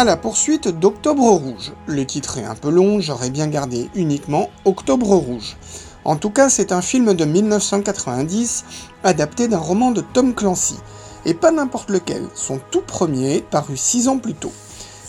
À la poursuite d'Octobre Rouge. Le titre est un peu long, j'aurais bien gardé uniquement Octobre Rouge. En tout cas, c'est un film de 1990 adapté d'un roman de Tom Clancy, et pas n'importe lequel, son tout premier, paru six ans plus tôt.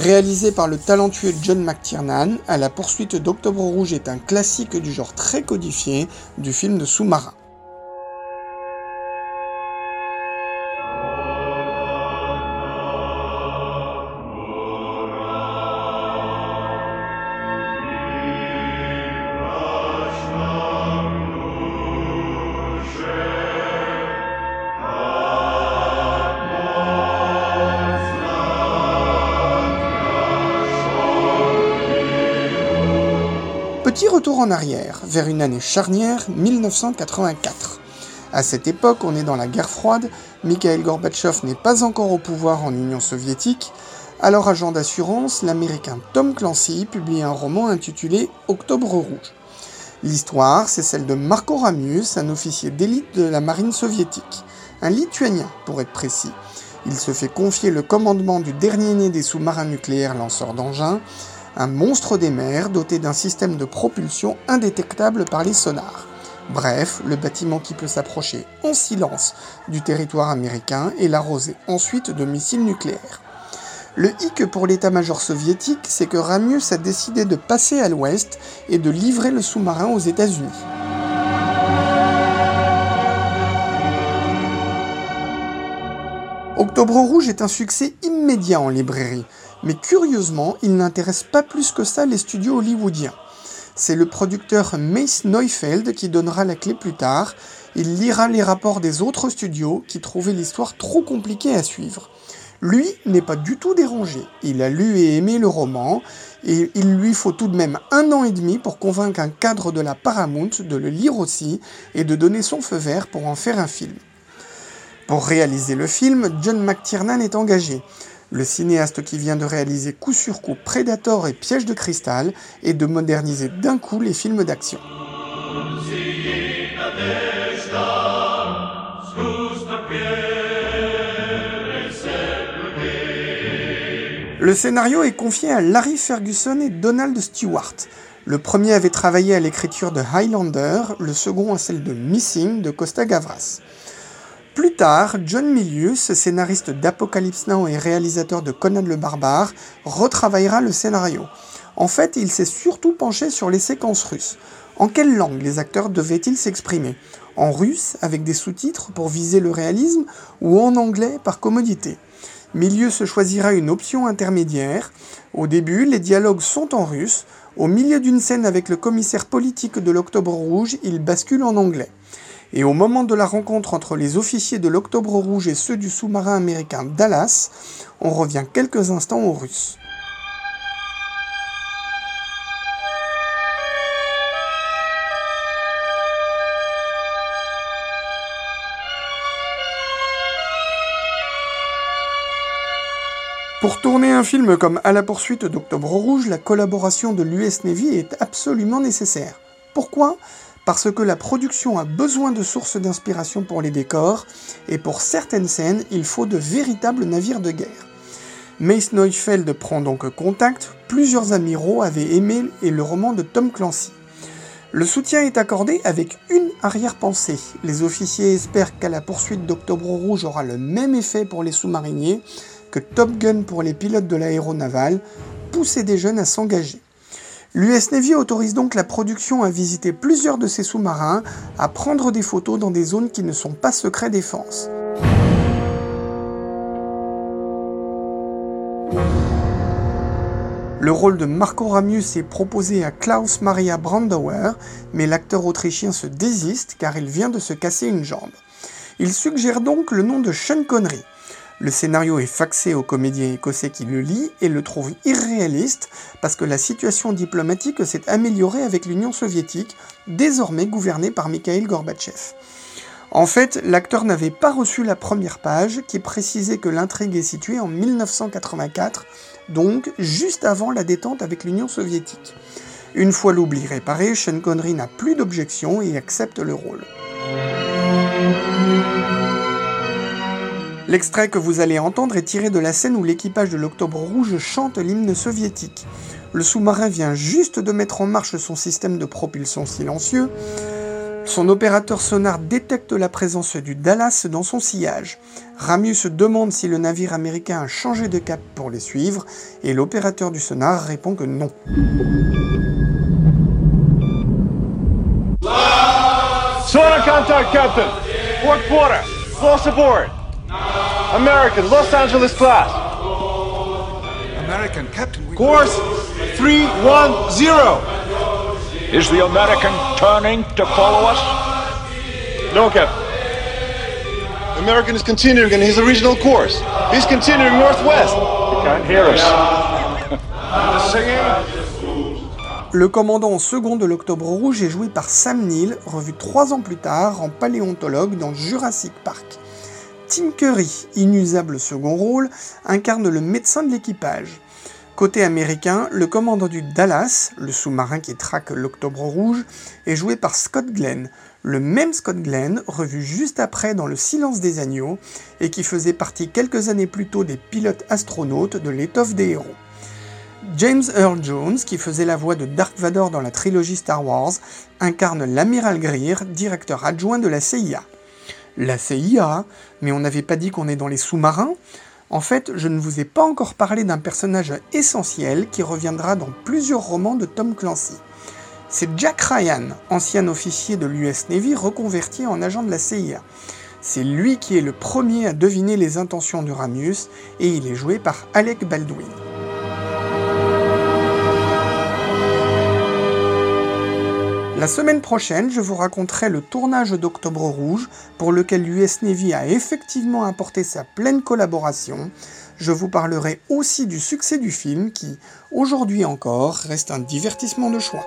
Réalisé par le talentueux John McTiernan, À la poursuite d'Octobre Rouge est un classique du genre très codifié du film de sous-marin. Petit retour en arrière, vers une année charnière, 1984. À cette époque, on est dans la guerre froide, Mikhail Gorbatchev n'est pas encore au pouvoir en Union soviétique, alors agent d'assurance, l'américain Tom Clancy publie un roman intitulé Octobre rouge. L'histoire, c'est celle de Marco Ramius, un officier d'élite de la marine soviétique, un lituanien pour être précis. Il se fait confier le commandement du dernier né des sous-marins nucléaires lanceurs d'engins, un monstre des mers doté d'un système de propulsion indétectable par les sonars. Bref, le bâtiment qui peut s'approcher en silence du territoire américain et l'arroser ensuite de missiles nucléaires. Le hic pour l'état-major soviétique, c'est que Ramius a décidé de passer à l'ouest et de livrer le sous-marin aux États-Unis. Octobre Rouge est un succès immédiat en librairie, mais curieusement, il n'intéresse pas plus que ça les studios hollywoodiens. C'est le producteur Mace Neufeld qui donnera la clé plus tard. Il lira les rapports des autres studios qui trouvaient l'histoire trop compliquée à suivre. Lui n'est pas du tout dérangé. Il a lu et aimé le roman, et il lui faut tout de même un an et demi pour convaincre un cadre de la Paramount de le lire aussi et de donner son feu vert pour en faire un film. Pour réaliser le film, John McTiernan est engagé. Le cinéaste qui vient de réaliser coup sur coup Predator et Piège de cristal et de moderniser d'un coup les films d'action. Le scénario est confié à Larry Ferguson et Donald Stewart. Le premier avait travaillé à l'écriture de Highlander, le second à celle de Missing de Costa Gavras. Plus tard, John Milius, scénariste d'Apocalypse Now et réalisateur de Conan le Barbare, retravaillera le scénario. En fait, il s'est surtout penché sur les séquences russes. En quelle langue les acteurs devaient-ils s'exprimer? En russe, avec des sous-titres pour viser le réalisme, ou en anglais par commodité? Milius choisira une option intermédiaire. Au début, les dialogues sont en russe. Au milieu d'une scène avec le commissaire politique de l'Octobre Rouge, il bascule en anglais et au moment de la rencontre entre les officiers de l'Octobre Rouge et ceux du sous-marin américain Dallas, on revient quelques instants aux Russes. Pour tourner un film comme À la poursuite d'Octobre Rouge, la collaboration de l'US Navy est absolument nécessaire. Pourquoi? Parce que la production a besoin de sources d'inspiration pour les décors, et pour certaines scènes, il faut de véritables navires de guerre. Mace Neufeld prend donc contact, plusieurs amiraux avaient aimé et le roman de Tom Clancy. Le soutien est accordé avec une arrière-pensée. Les officiers espèrent qu'à la poursuite d'Octobre Rouge aura le même effet pour les sous-mariniers que Top Gun pour les pilotes de l'aéronaval, pousser des jeunes à s'engager. L'US Navy autorise donc la production à visiter plusieurs de ses sous-marins, à prendre des photos dans des zones qui ne sont pas secret défense. Le rôle de Marco Ramius est proposé à Klaus Maria Brandauer, mais l'acteur autrichien se désiste car il vient de se casser une jambe. Il suggère donc le nom de Sean Connery. Le scénario est faxé au comédien écossais qui le lit et le trouve irréaliste parce que la situation diplomatique s'est améliorée avec l'Union soviétique, désormais gouvernée par Mikhail Gorbatchev. En fait, l'acteur n'avait pas reçu la première page qui précisait que l'intrigue est située en 1984, donc juste avant la détente avec l'Union soviétique. Une fois l'oubli réparé, Sean Connery n'a plus d'objection et accepte le rôle. L'extrait que vous allez entendre est tiré de la scène où l'équipage de l'Octobre Rouge chante l'hymne soviétique. Le sous-marin vient juste de mettre en marche son système de propulsion silencieux. Son opérateur sonar détecte la présence du Dallas dans son sillage. Ramius demande si le navire américain a changé de cap pour les suivre et l'opérateur du sonar répond que non. Sonar contact, Captain. Port quarter. Close aboard. American, Los Angeles class. American Captain. We... Course 310. Is the American turning to follow us? No, Captain. The American is continuing in his original course. He's continuing northwest. He can't hear us. Le commandant en second de l'Octobre Rouge est joué par Sam Neill, revu trois ans plus tard en paléontologue dans Jurassic Park. Tim Curry, inusable second rôle, incarne le médecin de l'équipage. Côté américain, le commandant du Dallas, le sous-marin qui traque l'Octobre Rouge, est joué par Scott Glenn, le même Scott Glenn revu juste après dans Le Silence des Agneaux et qui faisait partie quelques années plus tôt des pilotes astronautes de l'étoffe des héros. James Earl Jones, qui faisait la voix de Dark Vador dans la trilogie Star Wars, incarne l'amiral Greer, directeur adjoint de la CIA. La CIA Mais on n'avait pas dit qu'on est dans les sous-marins En fait, je ne vous ai pas encore parlé d'un personnage essentiel qui reviendra dans plusieurs romans de Tom Clancy. C'est Jack Ryan, ancien officier de l'US Navy reconverti en agent de la CIA. C'est lui qui est le premier à deviner les intentions de Ramius et il est joué par Alec Baldwin. La semaine prochaine, je vous raconterai le tournage d'Octobre Rouge, pour lequel l'US Navy a effectivement apporté sa pleine collaboration. Je vous parlerai aussi du succès du film qui, aujourd'hui encore, reste un divertissement de choix.